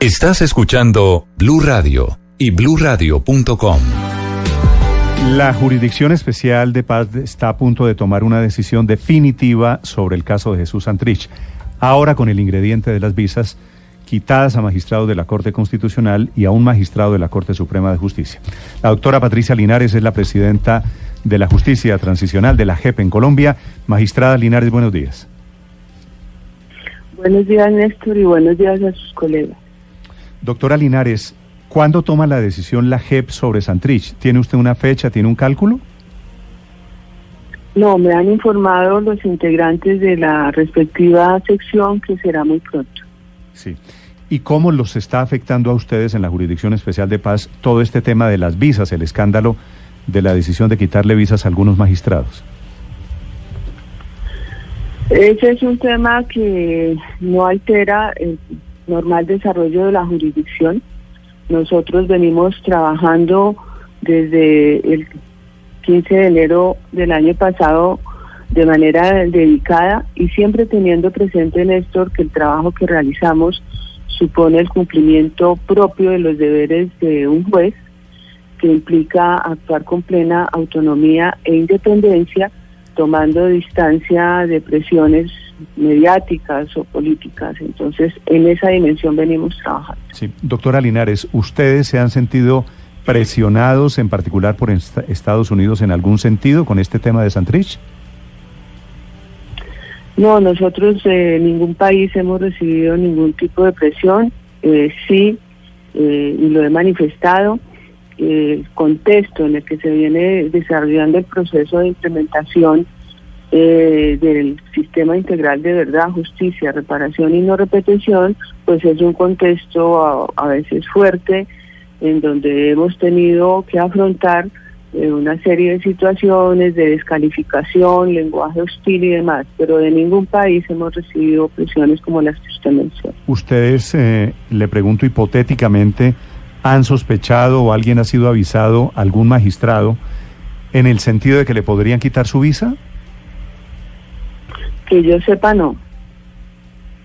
Estás escuchando Blue Radio y bluradio.com. La Jurisdicción Especial de Paz está a punto de tomar una decisión definitiva sobre el caso de Jesús Santrich. Ahora con el ingrediente de las visas quitadas a magistrados de la Corte Constitucional y a un magistrado de la Corte Suprema de Justicia. La doctora Patricia Linares es la presidenta de la Justicia Transicional de la JEP en Colombia. Magistrada Linares, buenos días. Buenos días, Néstor, y buenos días a sus colegas. Doctora Linares, ¿cuándo toma la decisión la JEP sobre Santrich? ¿Tiene usted una fecha, tiene un cálculo? No, me han informado los integrantes de la respectiva sección que será muy pronto. Sí. ¿Y cómo los está afectando a ustedes en la Jurisdicción Especial de Paz todo este tema de las visas, el escándalo de la decisión de quitarle visas a algunos magistrados? Ese es un tema que no altera el normal desarrollo de la jurisdicción. Nosotros venimos trabajando desde el 15 de enero del año pasado de manera dedicada y siempre teniendo presente, Néstor, que el trabajo que realizamos supone el cumplimiento propio de los deberes de un juez, que implica actuar con plena autonomía e independencia, tomando distancia de presiones mediáticas o políticas. Entonces, en esa dimensión venimos trabajando. Sí, doctora Linares, ¿ustedes se han sentido presionados, en particular por Estados Unidos, en algún sentido con este tema de Santrich? No, nosotros de eh, ningún país hemos recibido ningún tipo de presión. Eh, sí, eh, y lo he manifestado, el contexto en el que se viene desarrollando el proceso de implementación eh, del sistema integral de verdad, justicia, reparación y no repetición, pues es un contexto a, veces fuerte en donde hemos tenido que afrontar eh, una serie de situaciones de descalificación, lenguaje hostil y demás, pero de ningún país hemos recibido presiones como las que usted menciona. Ustedes, eh, le pregunto hipotéticamente, ¿han sospechado o alguien ha sido avisado, algún magistrado, en el sentido de que le podrían quitar su visa? Que yo sepa, no.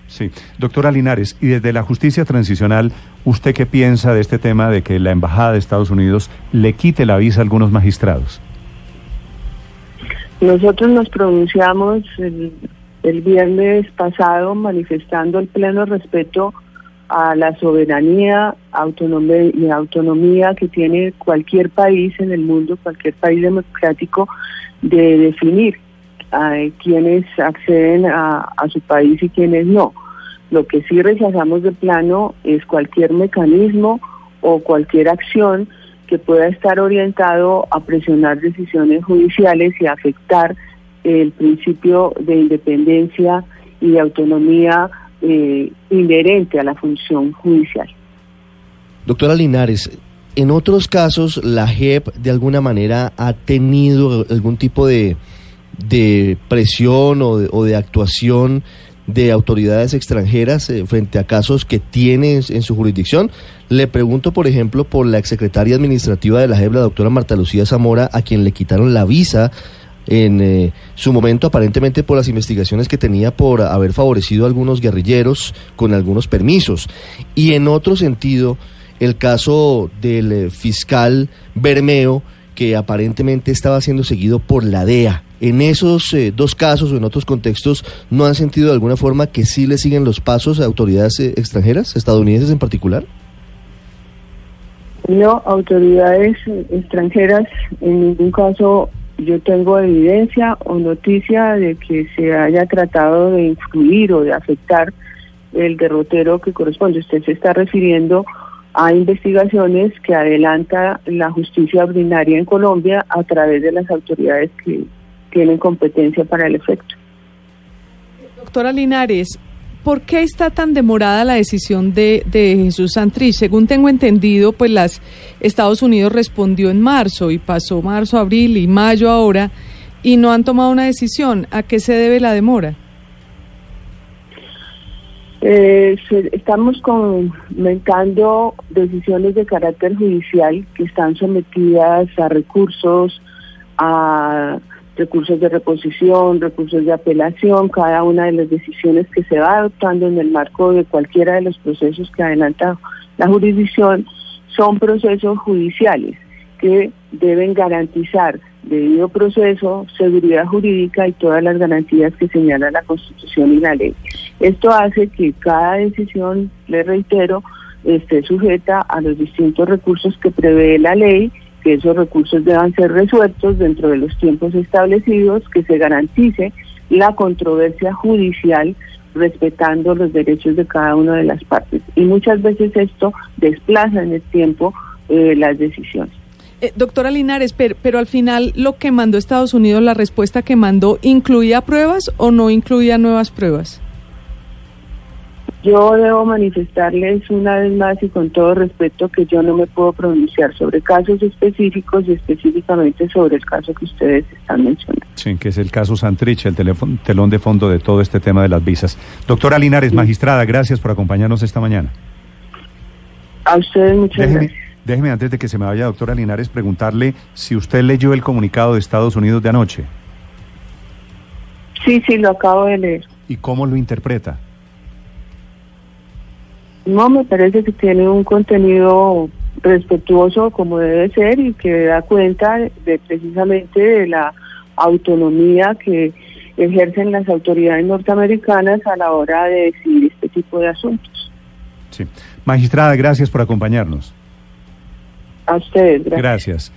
Sí. Doctora Linares, y desde la justicia transicional, ¿usted qué piensa de este tema de que la Embajada de Estados Unidos le quite la visa a algunos magistrados? Nosotros nos pronunciamos el, el viernes pasado manifestando el pleno respeto a la soberanía autonomía, y autonomía que tiene cualquier país en el mundo, cualquier país democrático, de definir a quienes acceden a, su país y quienes no. Lo que sí rechazamos de plano es cualquier mecanismo o cualquier acción que pueda estar orientado a presionar decisiones judiciales y afectar el principio de independencia y de autonomía eh, inherente a la función judicial. Doctora Linares, en otros casos la JEP de alguna manera ha tenido algún tipo de de presión o de, actuación de autoridades extranjeras eh, frente a casos que tiene en su jurisdicción. Le pregunto, por ejemplo, por la exsecretaria administrativa de la JEP, la doctora Marta Lucía Zamora, a quien le quitaron la visa en eh, su momento, aparentemente por las investigaciones que tenía por haber favorecido a algunos guerrilleros con algunos permisos. Y en otro sentido, el caso del eh, fiscal Bermeo, que aparentemente estaba siendo seguido por la DEA en esos eh, dos casos o en otros contextos no han sentido de alguna forma que sí le siguen los pasos a autoridades extranjeras, estadounidenses en particular? No, autoridades extranjeras en ningún caso yo tengo evidencia o noticia de que se haya tratado de influir o de afectar el derrotero que corresponde. Usted se está refiriendo a investigaciones que adelanta la justicia ordinaria en Colombia a través de las autoridades que tienen competencia para el efecto. Doctora Linares, ¿por qué está tan demorada la decisión de, de Jesús Santrich? Según tengo entendido, pues las Estados Unidos respondió en marzo y pasó marzo, abril y mayo ahora y no han tomado una decisión. ¿A qué se debe la demora? Eh, estamos comentando decisiones de carácter judicial que están sometidas a recursos, a recursos de reposición, recursos de apelación, cada una de las decisiones que se va adoptando en el marco de cualquiera de los procesos que adelanta la jurisdicción son procesos judiciales que deben garantizar debido proceso, seguridad jurídica y todas las garantías que señala la Constitución y la ley. Esto hace que cada decisión, le reitero, esté sujeta a los distintos recursos que prevé la ley, que esos recursos deban ser resueltos dentro de los tiempos establecidos, que se garantice la controversia judicial respetando los derechos de cada una de las partes. Y muchas veces esto desplaza en el tiempo eh, las decisiones. Eh, doctora Linares, pero, pero al final lo que mandó Estados Unidos, la respuesta que mandó, ¿incluía pruebas o no incluía nuevas pruebas? Yo debo manifestarles una vez más y con todo respeto que yo no me puedo pronunciar sobre casos específicos y específicamente sobre el caso que ustedes están mencionando. Sí, que es el caso Santrich, el teléfono- telón de fondo de todo este tema de las visas. Doctora Linares, magistrada, gracias por acompañarnos esta mañana. A ustedes muchas Déjeme, gracias. déjeme, antes de que se me vaya, doctora Linares, preguntarle si usted leyó el comunicado de Estados Unidos de anoche Sí, sí, lo acabo de leer. y cómo lo interpreta. No, me parece que tiene un contenido respetuoso como debe ser y que da cuenta de precisamente de la autonomía que ejercen las autoridades norteamericanas a la hora de decidir este tipo de asuntos. Sí. Magistrada, gracias por acompañarnos. A ustedes, gracias. Gracias.